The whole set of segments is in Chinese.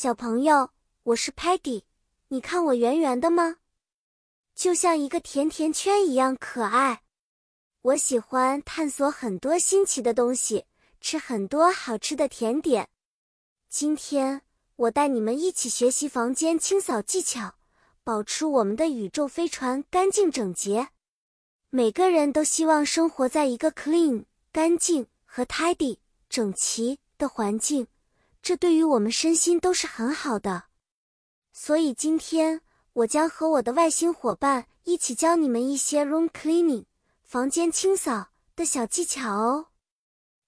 小朋友，我是 Patty，你看我圆圆的吗？就像一个甜甜圈一样可爱。我喜欢探索很多新奇的东西，吃很多好吃的甜点。今天我带你们一起学习房间清扫技巧，保持我们的宇宙飞船干净整洁。每个人都希望生活在一个 clean、干净和 tidy、整齐的环境。这对于我们身心都是很好的，所以今天我将和我的外星伙伴一起教你们一些 room cleaning 房间清扫的小技巧哦。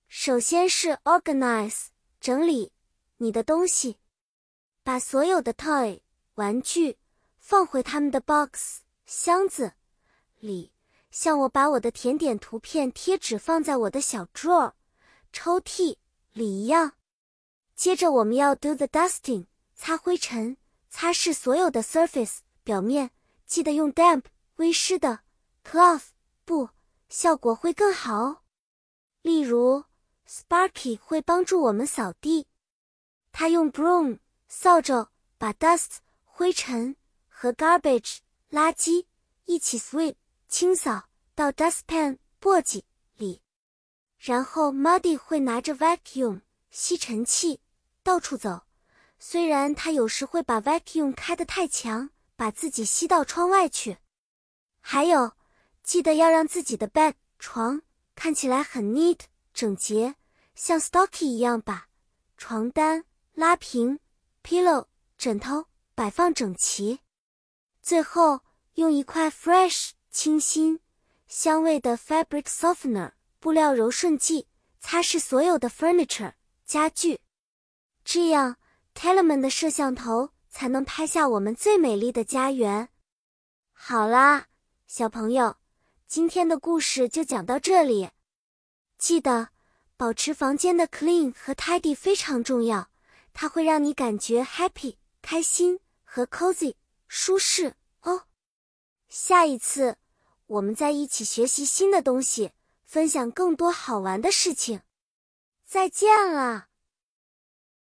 首先是 organize 整理你的东西，把所有的 toy 玩具放回他们的 box 箱子里，像我把我的甜点图片贴纸放在我的小 drawer 抽屉里一样。接着我们要 do the dusting，擦灰尘，擦拭所有的 surface 表面，记得用 damp 微湿的 cloth 布，效果会更好哦。例如，Sparky 会帮助我们扫地，他用 broom 扫帚把 dust 灰尘和 garbage 垃圾一起 sweep 清扫到 dustpan 簸箕里，然后 Muddy 会拿着 vacuum 吸尘器。到处走，虽然他有时会把 vacuum 开得太强，把自己吸到窗外去。还有，记得要让自己的 bed 床看起来很 neat 整洁，像 stocky 一样把床单拉平，pillow 枕头摆放整齐。最后，用一块 fresh 清新、香味的 fabric softener 布料柔顺剂擦拭所有的 furniture 家具。这样，Telemann 的摄像头才能拍下我们最美丽的家园。好啦，小朋友，今天的故事就讲到这里。记得保持房间的 clean 和 tidy 非常重要，它会让你感觉 happy 开心和 cozy 舒适哦。下一次我们再一起学习新的东西，分享更多好玩的事情。再见了。